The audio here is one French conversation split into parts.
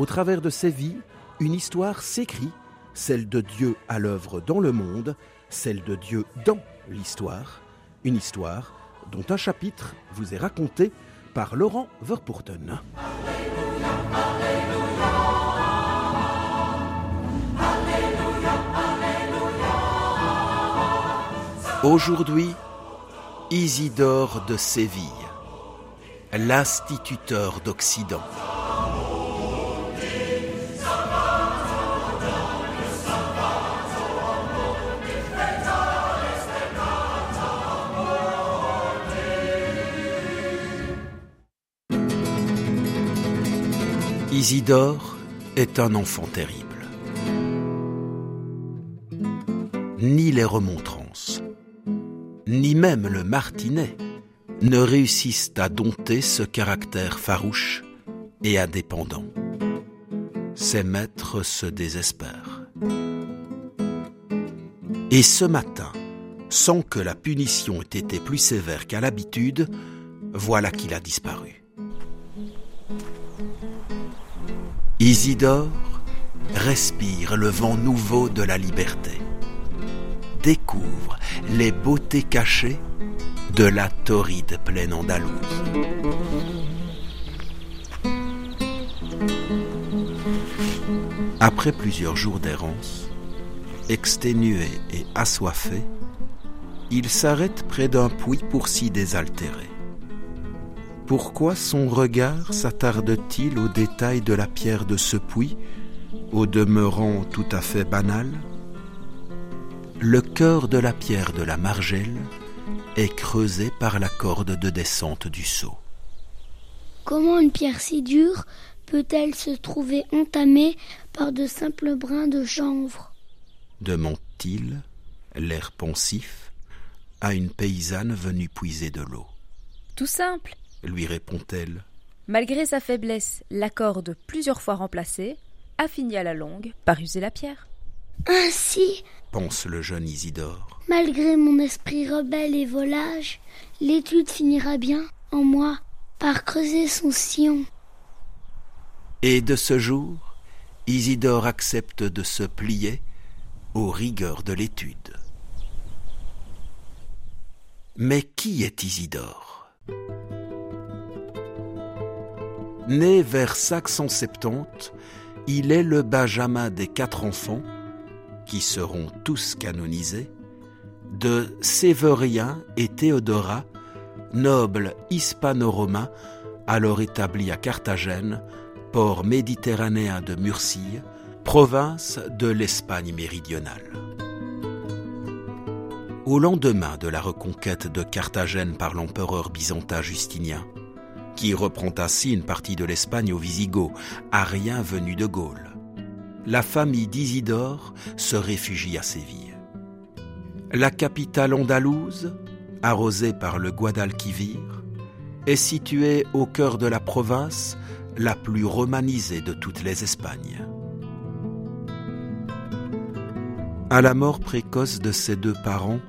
au travers de ces vies, une histoire s'écrit, celle de Dieu à l'œuvre dans le monde, celle de Dieu dans l'histoire, une histoire dont un chapitre vous est raconté par Laurent Verpoorten. Aujourd'hui, Isidore de Séville, l'instituteur d'Occident. Isidore est un enfant terrible. Ni les remontrances, ni même le martinet ne réussissent à dompter ce caractère farouche et indépendant. Ses maîtres se désespèrent. Et ce matin, sans que la punition ait été plus sévère qu'à l'habitude, voilà qu'il a disparu. Isidore respire le vent nouveau de la liberté, découvre les beautés cachées de la torride plaine andalouse. Après plusieurs jours d'errance, exténué et assoiffé, il s'arrête près d'un puits pour s'y désaltérer. Pourquoi son regard s'attarde-t-il aux détails de la pierre de ce puits, au demeurant tout à fait banal? Le cœur de la pierre de la margelle est creusé par la corde de descente du seau. Comment une pierre si dure peut-elle se trouver entamée par de simples brins de chanvre? Demande-t-il, l'air pensif, à une paysanne venue puiser de l'eau. Tout simple, lui répond-elle. Malgré sa faiblesse, la corde, plusieurs fois remplacée, a fini à la longue par user la pierre. Ainsi, pense le jeune Isidore. malgré mon esprit rebelle et volage, l'étude finira bien, en moi, par creuser son sillon. Et de ce jour, Isidore accepte de se plier aux rigueurs de l'étude. Mais qui est Isidore? Né vers 570, il est le benjamin des quatre enfants, qui seront tous canonisés, de Séverien et Théodora, nobles hispano-romains alors établis à Carthagène, port méditerranéen de Murcie, province de l'Espagne méridionale. Au lendemain de la reconquête de Carthagène par l'empereur byzantin Justinien, qui reprend ainsi une partie de l'Espagne aux Visigoths, ariens venus de Gaule, la famille d'Isidore se réfugie à Séville. La capitale andalouse, arrosée par le Guadalquivir, est située au cœur de la province la plus romanisée de toutes les Espagnes. À la mort précoce de ses deux parents,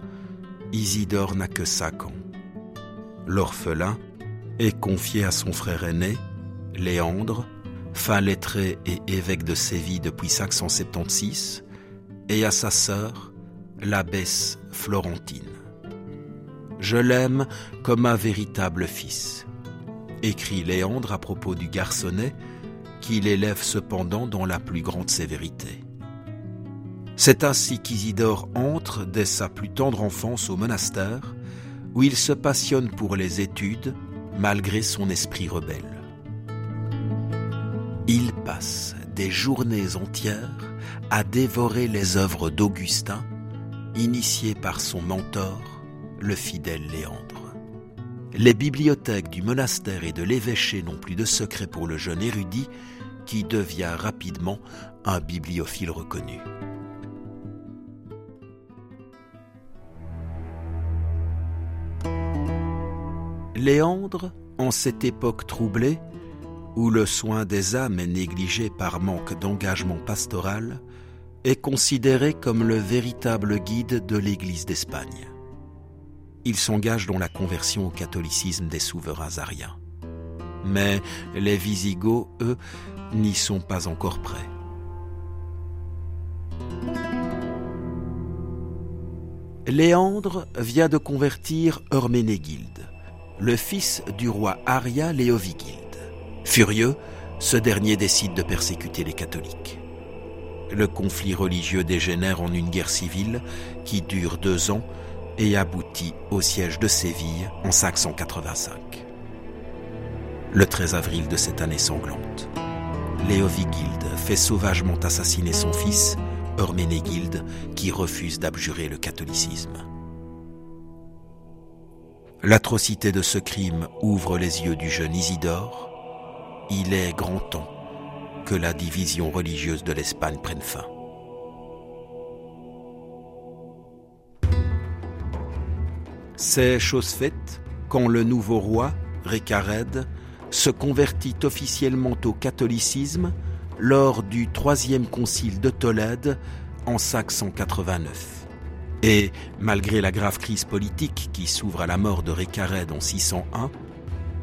Isidore n'a que cinq ans. L'orphelin est confié à son frère aîné, Léandre, fin lettré et évêque de Séville depuis 576, et à sa sœur, l'abbesse Florentine. Je l'aime comme un véritable fils, écrit Léandre à propos du garçonnet, qu'il élève cependant dans la plus grande sévérité. C'est ainsi qu'Isidore entre dès sa plus tendre enfance au monastère, où il se passionne pour les études malgré son esprit rebelle. Il passe des journées entières à dévorer les œuvres d'Augustin, initié par son mentor, le fidèle Léandre. Les bibliothèques du monastère et de l'évêché n'ont plus de secret pour le jeune érudit qui devient rapidement un bibliophile reconnu. Léandre, en cette époque troublée, où le soin des âmes est négligé par manque d'engagement pastoral, est considéré comme le véritable guide de l'Église d'Espagne. Il s'engage dans la conversion au catholicisme des souverains ariens. Mais les Visigoths, eux, n'y sont pas encore prêts. Léandre vient de convertir Herménégilde, le fils du roi Aria Léovigilde. Furieux, ce dernier décide de persécuter les catholiques. Le conflit religieux dégénère en une guerre civile qui dure deux ans et aboutit au siège de Séville en 585. Le 13 avril de cette année sanglante, Léovigilde fait sauvagement assassiner son fils, Herménégilde, qui refuse d'abjurer le catholicisme. L'atrocité de ce crime ouvre les yeux du jeune Isidore. Il est grand temps que la division religieuse de l'Espagne prenne fin. C'est chose faite quand le nouveau roi, Récared, se convertit officiellement au catholicisme lors du troisième concile de Tolède en 589. Et malgré la grave crise politique qui s'ouvre à la mort de Récared en 601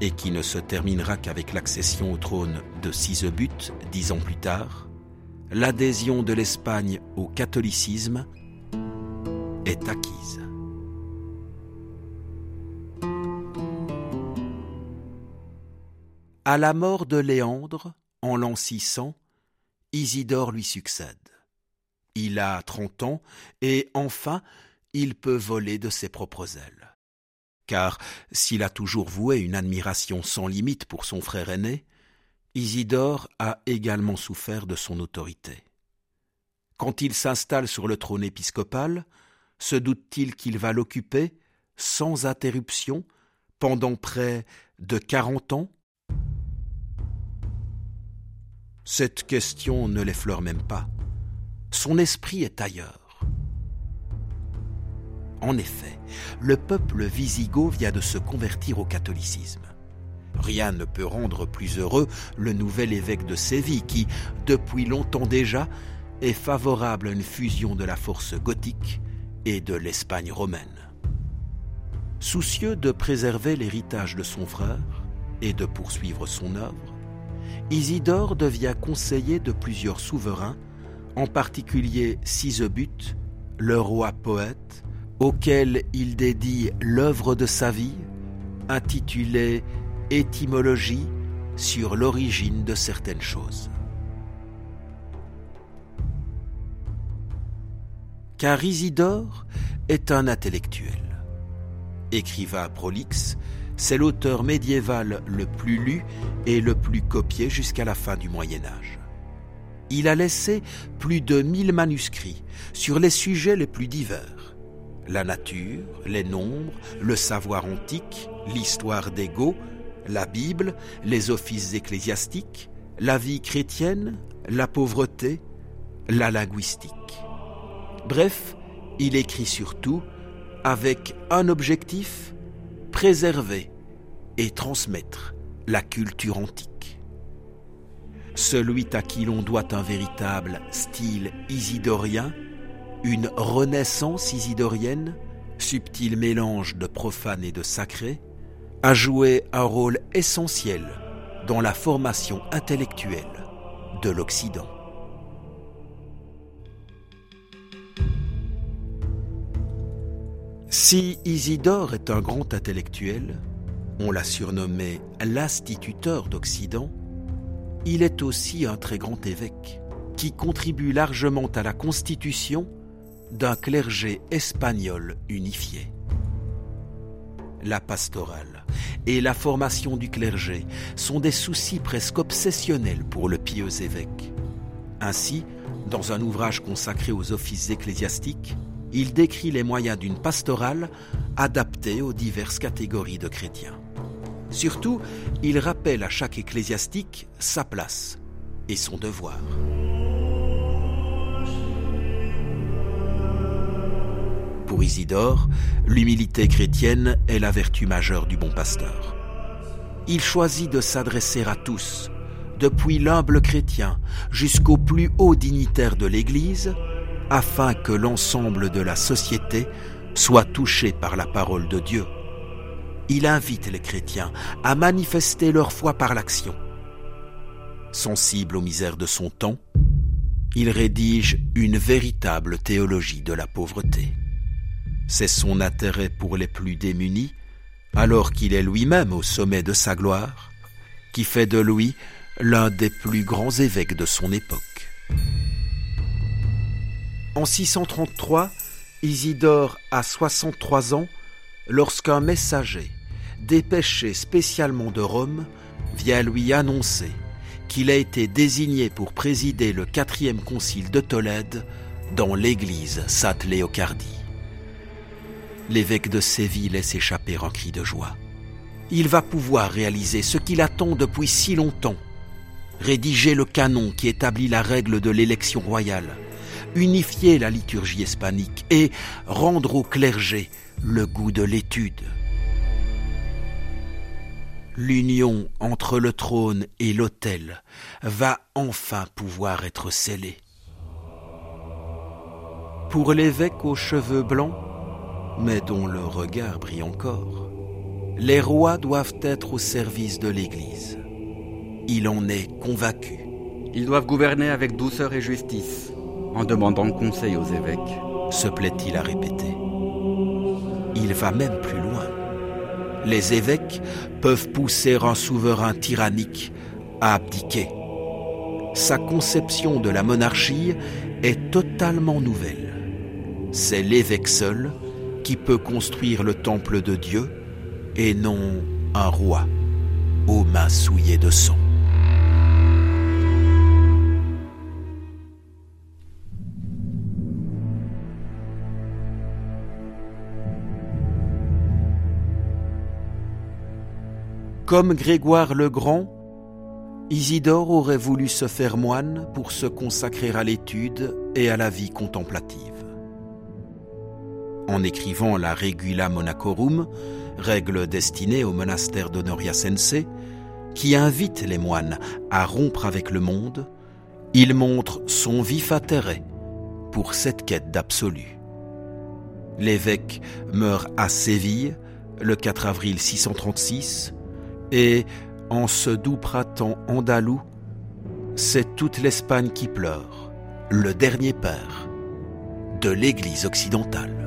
et qui ne se terminera qu'avec l'accession au trône de Sisebuth dix ans plus tard, l'adhésion de l'Espagne au catholicisme est acquise. À la mort de Léandre, en l'an 600, Isidore lui succède. Il a trente ans et enfin il peut voler de ses propres ailes. Car s'il a toujours voué une admiration sans limite pour son frère aîné, Isidore a également souffert de son autorité. Quand il s'installe sur le trône épiscopal, se doute-t-il qu'il va l'occuper, sans interruption, pendant près de quarante ans? Cette question ne l'effleure même pas. Son esprit est ailleurs. En effet, le peuple wisigoth vient de se convertir au catholicisme. Rien ne peut rendre plus heureux le nouvel évêque de Séville qui, depuis longtemps déjà, est favorable à une fusion de la force gothique et de l'Espagne romaine. Soucieux de préserver l'héritage de son frère et de poursuivre son œuvre, Isidore devient conseiller de plusieurs souverains, en particulier Sisebuth, le roi poète, auquel il dédie l'œuvre de sa vie, intitulée Étymologie sur l'origine de certaines choses. Car Isidore est un intellectuel. Écrivain prolixe, c'est l'auteur médiéval le plus lu et le plus copié jusqu'à la fin du Moyen Âge. Il a laissé plus de mille manuscrits sur les sujets les plus divers. La nature, les nombres, le savoir antique, l'histoire des la Bible, les offices ecclésiastiques, la vie chrétienne, la pauvreté, la linguistique. Bref, il écrit surtout avec un objectif, préserver et transmettre la culture antique. Celui à qui l'on doit un véritable style isidorien, une renaissance isidorienne, subtil mélange de profane et de sacré, a joué un rôle essentiel dans la formation intellectuelle de l'Occident. Si Isidore est un grand intellectuel, on l'a surnommé l'instituteur d'Occident, il est aussi un très grand évêque qui contribue largement à la constitution d'un clergé espagnol unifié. La pastorale et la formation du clergé sont des soucis presque obsessionnels pour le pieux évêque. Ainsi, dans un ouvrage consacré aux offices ecclésiastiques, il décrit les moyens d'une pastorale adaptée aux diverses catégories de chrétiens. Surtout, il rappelle à chaque ecclésiastique sa place, et son devoir. Pour Isidore, l'humilité chrétienne est la vertu majeure du bon pasteur. Il choisit de s'adresser à tous, depuis l'humble chrétien jusqu'au plus haut dignitaire de l'Église, afin que l'ensemble de la société soit touché par la parole de Dieu. Il invite les chrétiens à manifester leur foi par l'action. Sensible aux misères de son temps, il rédige une véritable théologie de la pauvreté. C'est son intérêt pour les plus démunis, alors qu'il est lui-même au sommet de sa gloire, qui fait de lui l'un des plus grands évêques de son époque. En 633, Isidore a 63 ans lorsqu'un messager, dépêché spécialement de Rome, vient lui annoncer qu'il a été désigné pour présider le quatrième concile de Tolède dans l'église Sainte-Léocardie. L'évêque de Séville laisse échapper un cri de joie. Il va pouvoir réaliser ce qu'il attend depuis si longtemps, rédiger le canon qui établit la règle de l'élection royale, unifier la liturgie hispanique et rendre au clergé le goût de l'étude. L'union entre le trône et l'autel va enfin pouvoir être scellée. Pour l'évêque aux cheveux blancs, mais dont le regard brille encore, les rois doivent être au service de l'Église. Il en est convaincu. Ils doivent gouverner avec douceur et justice, en demandant conseil aux évêques. Se plaît-il à répéter? Il va même plus loin. Les évêques peuvent pousser un souverain tyrannique à abdiquer. Sa conception de la monarchie est totalement nouvelle. C'est l'évêque seul qui peut construire le temple de Dieu et non un roi aux mains souillées de sang. Comme Grégoire le Grand, Isidore aurait voulu se faire moine pour se consacrer à l'étude et à la vie contemplative. En écrivant la Regula Monacorum, règle destinée au monastère d'Honoria Sensei, qui invite les moines à rompre avec le monde, il montre son vif intérêt pour cette quête d'absolu. L'évêque meurt à Séville le 4 avril 636 et, en ce doux printemps andalou, c'est toute l'Espagne qui pleure, le dernier père de l'Église occidentale.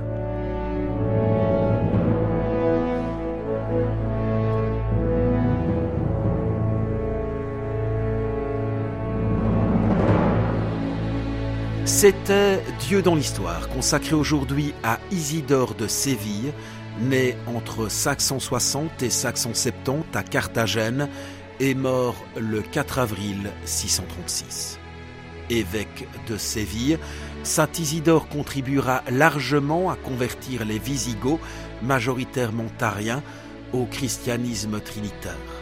C'était Dieu dans l'histoire, consacré aujourd'hui à Isidore de Séville, né entre 560 et 570 à Carthagène et mort le 4 avril 636. Évêque de Séville, Saint Isidore contribuera largement à convertir les Visigoths, majoritairement tariens, au christianisme trinitaire.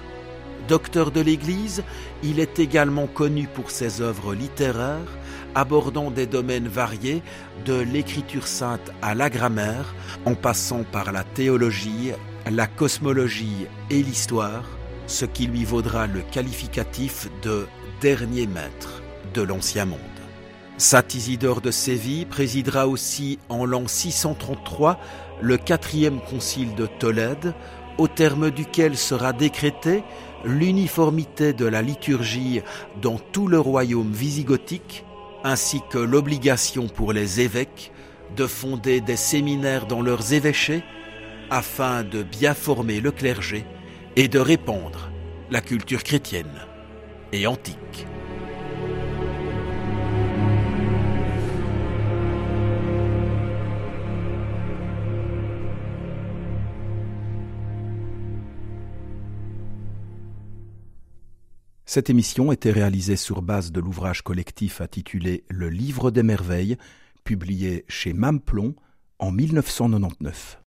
Docteur de l'Église, il est également connu pour ses œuvres littéraires, abordant des domaines variés, de l'écriture sainte à la grammaire, en passant par la théologie, la cosmologie et l'histoire, ce qui lui vaudra le qualificatif de dernier maître de l'Ancien Monde. Saint Isidore de Séville présidera aussi en l'an 633 le quatrième concile de Tolède, au terme duquel sera décrété l'uniformité de la liturgie dans tout le royaume visigothique, ainsi que l'obligation pour les évêques de fonder des séminaires dans leurs évêchés afin de bien former le clergé et de répandre la culture chrétienne et antique. Cette émission était réalisée sur base de l'ouvrage collectif intitulé Le Livre des Merveilles, publié chez Mamplon en 1999.